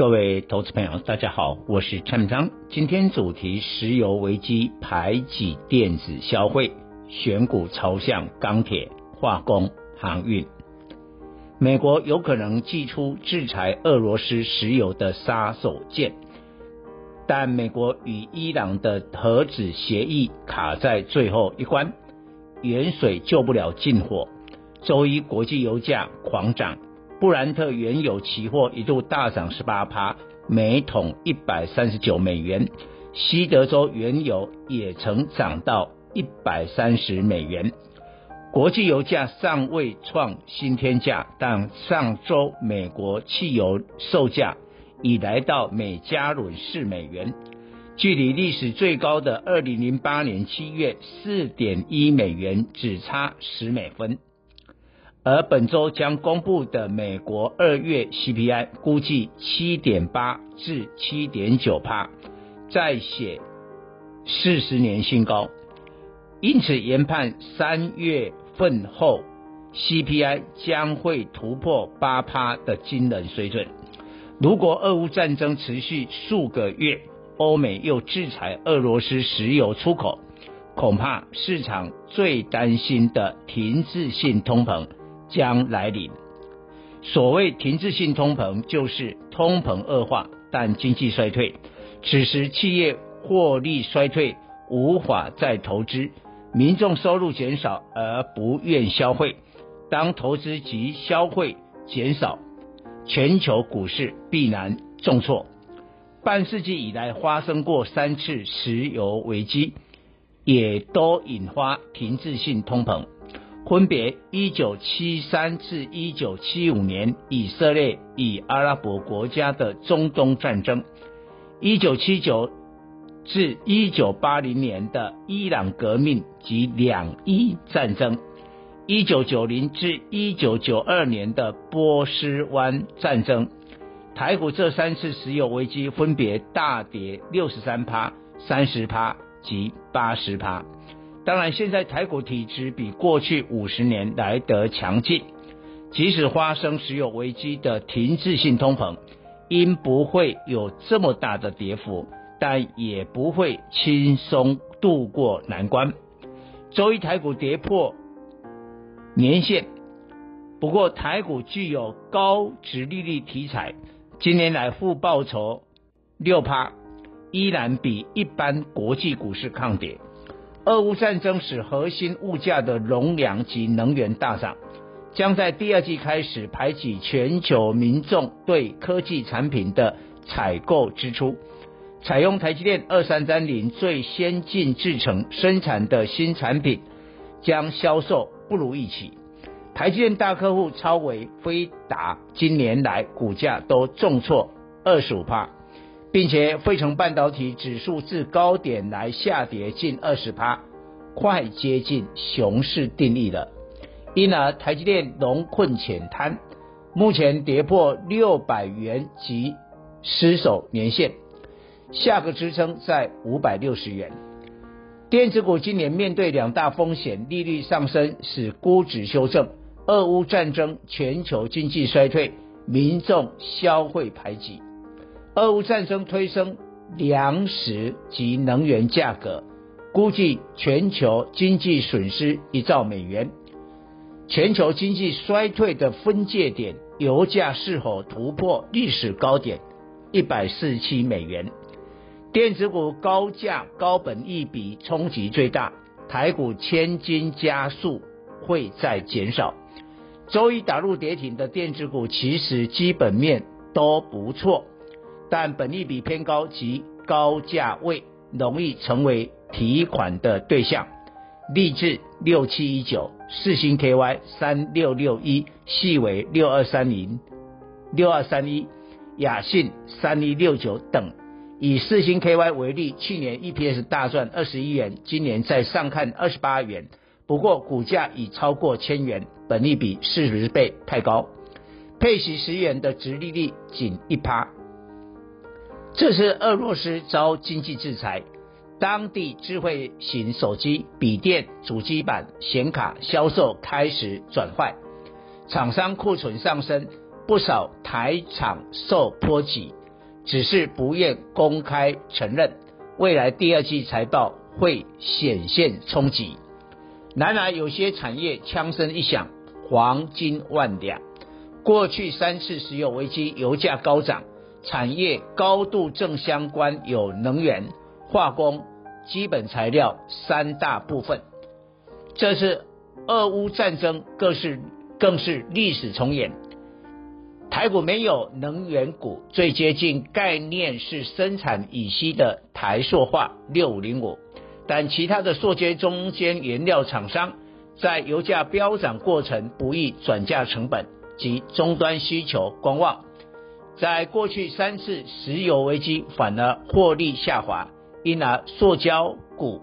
各位投资朋友，大家好，我是陈章。今天主题：石油危机排挤电子消费，选股朝向钢铁、化工、航运。美国有可能祭出制裁俄罗斯石油的杀手锏，但美国与伊朗的核子协议卡在最后一关，远水救不了近火。周一国际油价狂涨，布兰特原油期货一度大涨十八趴，每桶一百三十九美元。西德州原油也曾涨到一百三十美元。国际油价尚未创新天价，但上周美国汽油售价已来到每加仑四美元，距离历史最高的二零零八年七月四点一美元只差十美分。而本周将公布的美国二月 CPI 估计七点八至七点九趴，再写四十年新高，因此研判三月份后 CPI 将会突破八趴的惊人水准。如果俄乌战争持续数个月，欧美又制裁俄罗斯石油出口，恐怕市场最担心的停滞性通膨。将来临。所谓停滞性通膨，就是通膨恶化，但经济衰退。此时企业获利衰退，无法再投资，民众收入减少而不愿消费。当投资及消费减少，全球股市必然重挫。半世纪以来发生过三次石油危机，也都引发停滞性通膨。分别一九七三至一九七五年以色列与阿拉伯国家的中东战争，一九七九至一九八零年的伊朗革命及两伊战争，一九九零至一九九二年的波斯湾战争，台股这三次石油危机分别大跌六十三趴、三十趴及八十趴。当然，现在台股体质比过去五十年来得强劲，即使发生石油危机的停滞性通膨，因不会有这么大的跌幅，但也不会轻松度过难关。周一台股跌破年线，不过台股具有高殖利率题材，今年来负报酬六趴，依然比一般国际股市抗跌。俄乌战争使核心物价的农粮及能源大涨，将在第二季开始排挤全球民众对科技产品的采购支出。采用台积电二三三零最先进制程生产的新产品，将销售不如预期。台积电大客户超微、飞达今年来股价都重挫二十五帕。并且，费城半导体指数自高点来下跌近二十趴，快接近熊市定义了。因而，台积电龙困浅滩，目前跌破六百元及失守年线，下个支撑在五百六十元。电子股今年面对两大风险：利率上升使估值修正，俄乌战争、全球经济衰退、民众消费排挤。俄乌战争推升粮食及能源价格，估计全球经济损失一兆美元。全球经济衰退的分界点，油价是否突破历史高点一百四十七美元？电子股高价高本益比冲击最大，台股千金加速会再减少。周一打入跌停的电子股，其实基本面都不错。但本利比偏高及高价位容易成为提款的对象。立志六七一九、四星 KY 三六六一、细微六二三零、六二三一，亚信三一六九等。以四星 KY 为例，去年 EPS 大赚二十一元，今年再上看二十八元，不过股价已超过千元，本利比四十倍太高，配息十元的殖利率仅一趴。这是俄罗斯遭经济制裁，当地智慧型手机、笔电、主机板、显卡销售开始转坏，厂商库存上升，不少台厂受波及。只是不愿公开承认，未来第二季财报会显现冲击。然而，有些产业枪声一响，黄金万两。过去三次石油危机，油价高涨，产业高度正相关，有能源、化工、基本材料三大部分。这次俄乌战争更是更是历史重演。台股没有能源股，最接近概念是生产乙烯的台塑化六五零五，但其他的塑接中间原料厂商在油价飙涨过程不易转嫁成本及终端需求观望，在过去三次石油危机反而获利下滑，因而塑胶股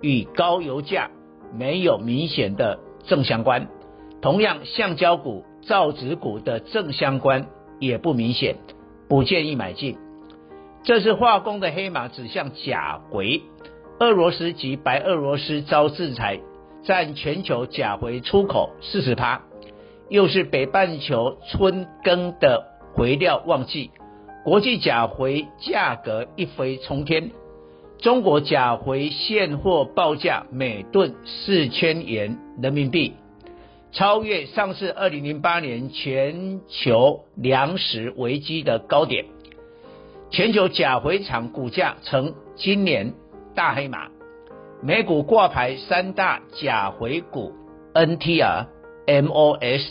与高油价没有明显的正相关，同样橡胶股。造纸股的正相关也不明显，不建议买进。这是化工的黑马指向钾回，俄罗斯及白俄罗斯遭制裁，占全球钾回出口四十趴，又是北半球春耕的回料旺季，国际甲回价格一飞冲天。中国甲回现货报价每吨四千元人民币。超越上次二零零八年全球粮食危机的高点，全球甲回厂股价成今年大黑马，美股挂牌三大甲回股 NTR、MOS、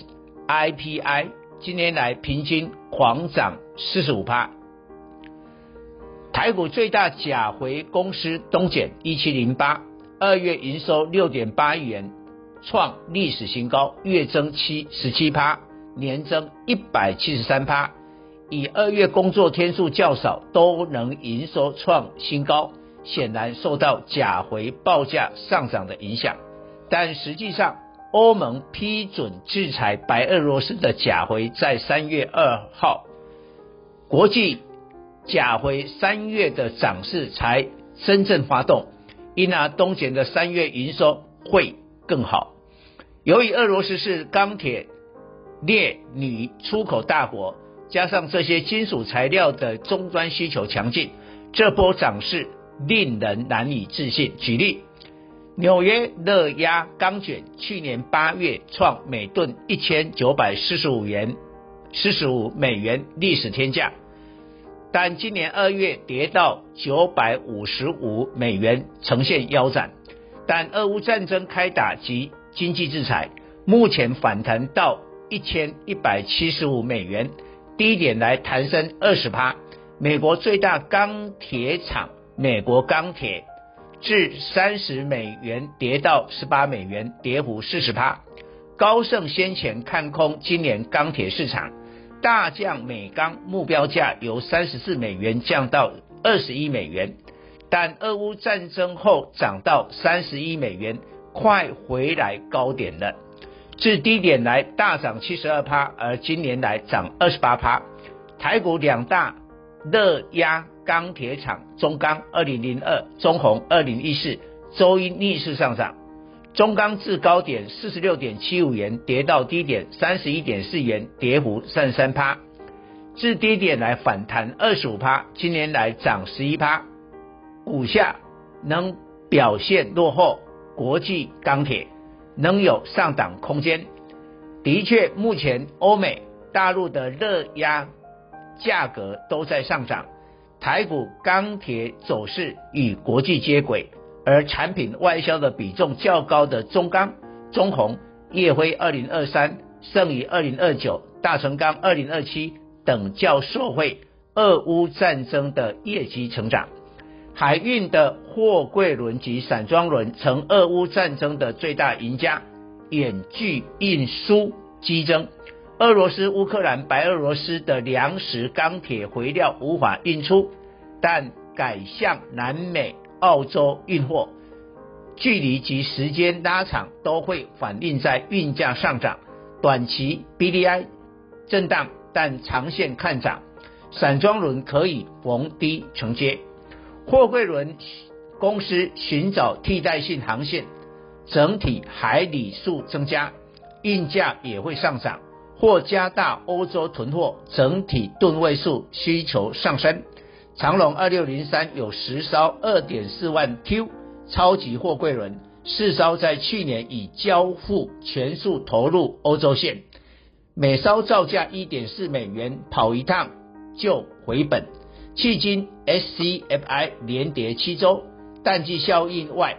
IPI，今年来平均狂涨四十五趴。台股最大钾回公司东碱一七零八，二月营收六点八亿元。创历史新高，月增七十七趴，年增一百七十三趴。以二月工作天数较少，都能营收创新高，显然受到钾回报价上涨的影响。但实际上，欧盟批准制裁白俄罗斯的钾回，在三月二号，国际钾回三月的涨势才真正发动，因而东碱的三月营收会更好。由于俄罗斯是钢铁、镍、铝出口大国，加上这些金属材料的终端需求强劲，这波涨势令人难以置信。举例，纽约热压钢卷去年八月创每吨一千九百四十五元、四十五美元历史天价，但今年二月跌到九百五十五美元，呈现腰斩。但俄乌战争开打及经济制裁目前反弹到一千一百七十五美元，低点来弹升二十趴。美国最大钢铁厂美国钢铁至三十美元跌到十八美元，跌幅四十趴。高盛先前看空今年钢铁市场，大降美钢目标价由三十四美元降到二十一美元，但俄乌战争后涨到三十一美元。快回来高点了，自低点来大涨七十二趴，而今年来涨二十八趴。台股两大热压钢铁厂中钢二零零二、中红二零一四，周一逆势上涨。中钢至高点四十六点七五元跌到低点三十一点四元，跌幅三十三趴。至低点来反弹二十五趴，今年来涨十一趴。股价能表现落后。国际钢铁能有上涨空间？的确，目前欧美、大陆的热压价格都在上涨，台股钢铁走势与国际接轨，而产品外销的比重较高的中钢、中鸿、业辉二零二三、盛宇二零二九、大成钢二零二七等较受惠俄乌战争的业绩成长。海运的货柜轮及散装轮成俄乌战争的最大赢家，远距运输激增。俄罗斯、乌克兰、白俄罗斯的粮食、钢铁、肥料无法运出，但改向南美、澳洲运货，距离及时间拉长都会反映在运价上涨。短期 BDI 震荡，但长线看涨。散装轮可以逢低承接，货柜轮公司寻找替代性航线，整体海里数增加，运价也会上涨，或加大欧洲囤货，整体吨位数需求上升。长龙二六零三有十艘二点四万 Q 超级货柜轮，四艘在去年已交付全数投入欧洲线，每艘造价一点四美元，跑一趟。就回本，迄今 SCFI 连跌七周，淡季效应外，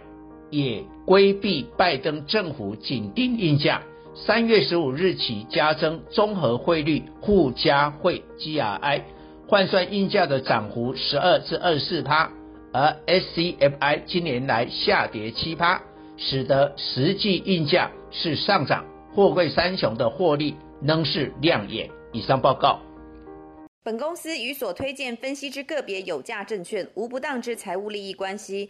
也规避拜登政府紧盯运价。三月十五日起加征综合汇率附加汇 GRI，换算运价的涨幅十二至二十四趴，而 SCFI 今年来下跌七趴，使得实际运价是上涨，货柜三雄的获利仍是亮眼。以上报告。本公司与所推荐分析之个别有价证券无不当之财务利益关系。